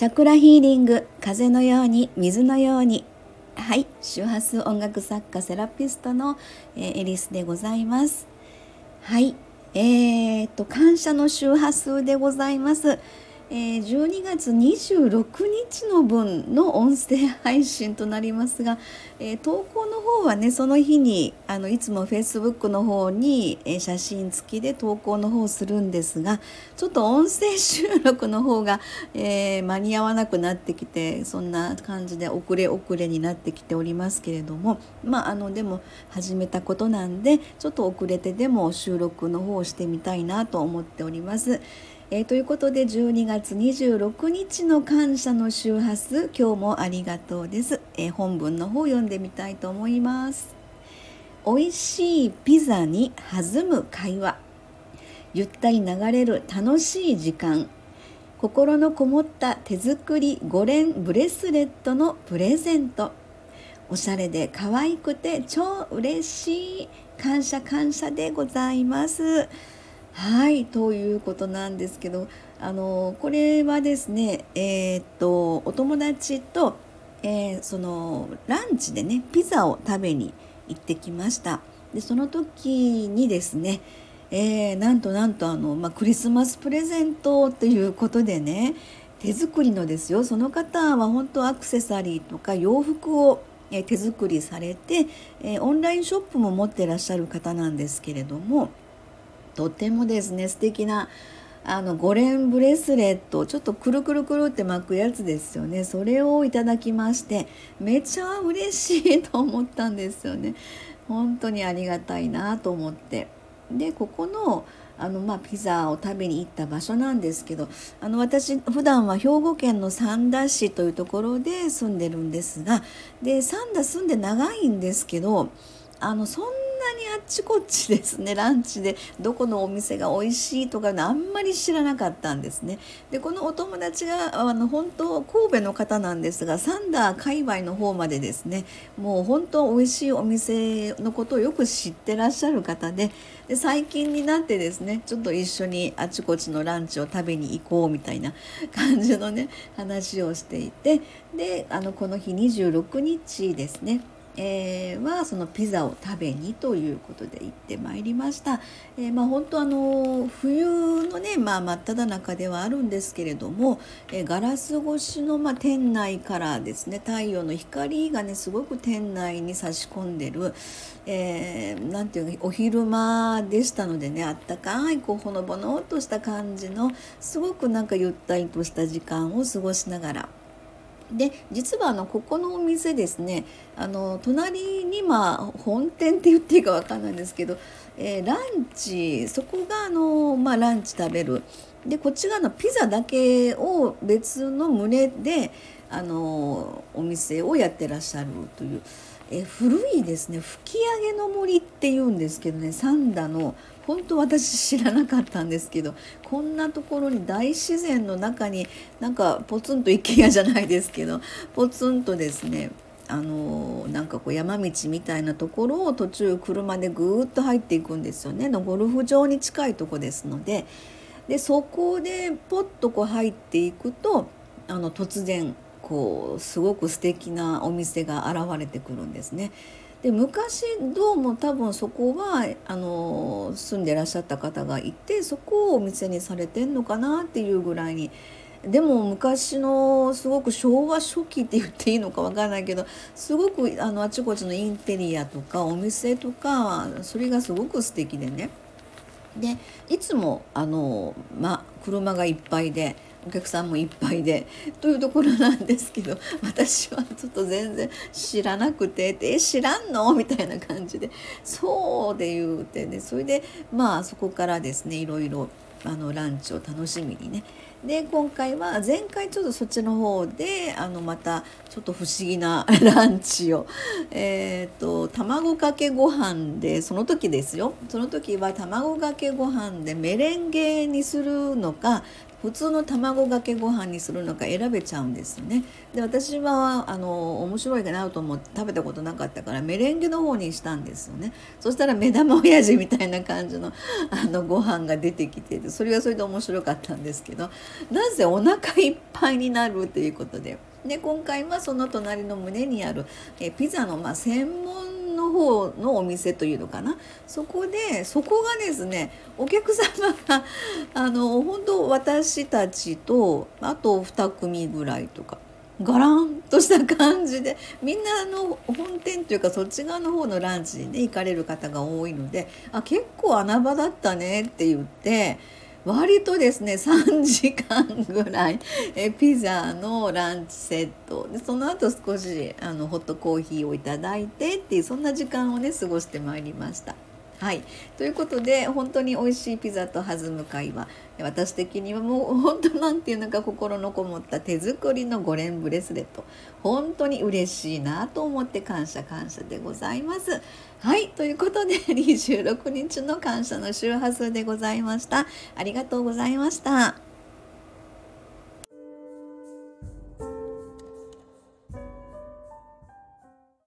チャクラヒーリング風のように水のように。はい周波数音楽作家セラピストの、えー、エリスでございます。はいえー、っと感謝の周波数でございます。えー、12月26日の分の音声配信となりますが、えー、投稿の方はねその日にあのいつも Facebook の方に、写真付きで投稿の方するんですがちょっと音声収録の方が、え間に合わなくなってきてそんな感じで遅れ遅れになってきておりますけれどもまああのでも始めたことなんでちょっと遅れてでも収録の方をしてみたいなと思っております。えー、ということで12月26日の感謝の周波数今日もありがとうです、えー、本文の方読んでみたいと思います。美味しいピザに弾む会話。ゆったり流れる楽しい時間。心のこもった手作り5連ブレスレットのプレゼント。おしゃれで可愛くて超嬉しい。感謝感謝でございます。はいということなんですけどあのこれはですねえー、っとお友達と、えー、そのランチでねピザを食べに行ってきました。でその時にですねえー、なんとなんとあの、まあ、クリスマスプレゼントということでね手作りのですよ。その方は本当アクセサリーとか洋服を手作りされて、オンラインショップも持ってらっしゃる方なんですけれどもとてもですね素敵なあの5連ブレスレットちょっとくるくるくるって巻くやつですよね。それをいただきましてめちゃ嬉しいと思ったんですよね。本当にありがたいなと思って。でここのあのまあ、ピザを食べに行った場所なんですけどあの私普段は兵庫県の三田市というところで住んでるんですがで三田住んで長いんですけどあのそんにあっちこっちですねランチでどこのお店が美味しいとかあんまり知らなかったんですね。でこのお友達があの本当神戸の方なんですがサンダー界隈の方までですねもう本当美味しいお店のことをよく知ってらっしゃる方でで最近になってですねちょっと一緒にあちこちのランチを食べに行こうみたいな 感じのね話をしていてであのこの日26日ですねえー、はそのピザを食べにということで行ってまいりました。えー、まあ、本当あの冬のね、まあ、真っ只中ではあるんですけれども、えー、ガラス越しの、まあ、店内からですね太陽の光がねすごく店内に差し込んでる、えー、ていうかお昼間でしたのでねあったかいこうほのぼのっとした感じのすごくなんかゆったりとした時間を過ごしながらで実はあのここのお店ですねあの隣にまあ本店って言っていいか分かんないんですけど、えー、ランチそこがあの、まあ、ランチ食べるでこっち側のピザだけを別の胸であのお店をやってらっしゃるという。え古いですね。吹き上げの森っていうんですけどね。三田の本当私知らなかったんですけどこんなところに大自然の中になんかポツンと一軒家じゃないですけどポツンとですねあのなんかこう山道みたいなところを途中車でぐーっと入っていくんですよね。のゴルフ場に近いとこですので。でそこでポッとこう入っていくとあの突然こうすごく素敵なお店が現れてくるんですね。で昔どうも多分そこはあの住んでらっしゃった方がいてそこをお店にされてんのかなっていうぐらいにでも昔のすごく昭和初期って言っていいのか分からないけどすごくあのあちこちのインテリアとかお店とかそれがすごく素敵でねでいつもあの、ま、車がいっぱいで。お客さんもいっぱいでというところなんですけど 私はちょっと全然知らなくて「え知らんの?」みたいな感じで「そう」で言うてねそれでまあそこからですねいろいろあのランチを楽しみにねで今回は前回ちょっとそっちの方であのまたちょっと不思議な ランチをえっ、ー、と卵かけご飯でその時ですよその時は卵かけご飯でメレンゲにするのか普通の卵かけご飯にするのか選べちゃうんですよね。で私はあの面白いかなと思って食べたことなかったからメレンゲの方にしたんですよね。そしたら目玉親父みたいな感じの あのご飯が出てきてそれはそれで面白かったんですけどなぜお腹いっぱいになるということでで今回はその隣の胸にあるえピザのまあ専門の方のお店というのかな。そこでそこがですねお客様が あの本当私たちとあと2組ぐらいとかガランとした感じでみんなあの本店というかそっち側の方のランチにね行かれる方が多いのであ結構穴場だったねって言って割とですね3時間ぐらいえピザのランチセットでその後少しあのホットコーヒーをいただいてっていうそんな時間をね過ごしてまいりました。はい、ということで本当に美味しいピザと弾む会話私的にはもう本当なんていうのか心のこもった手作りの5連ブレスレット本当に嬉しいなと思って感謝感謝でございます。はいということで 26日の感謝の周波数でございました。ありがとうございました。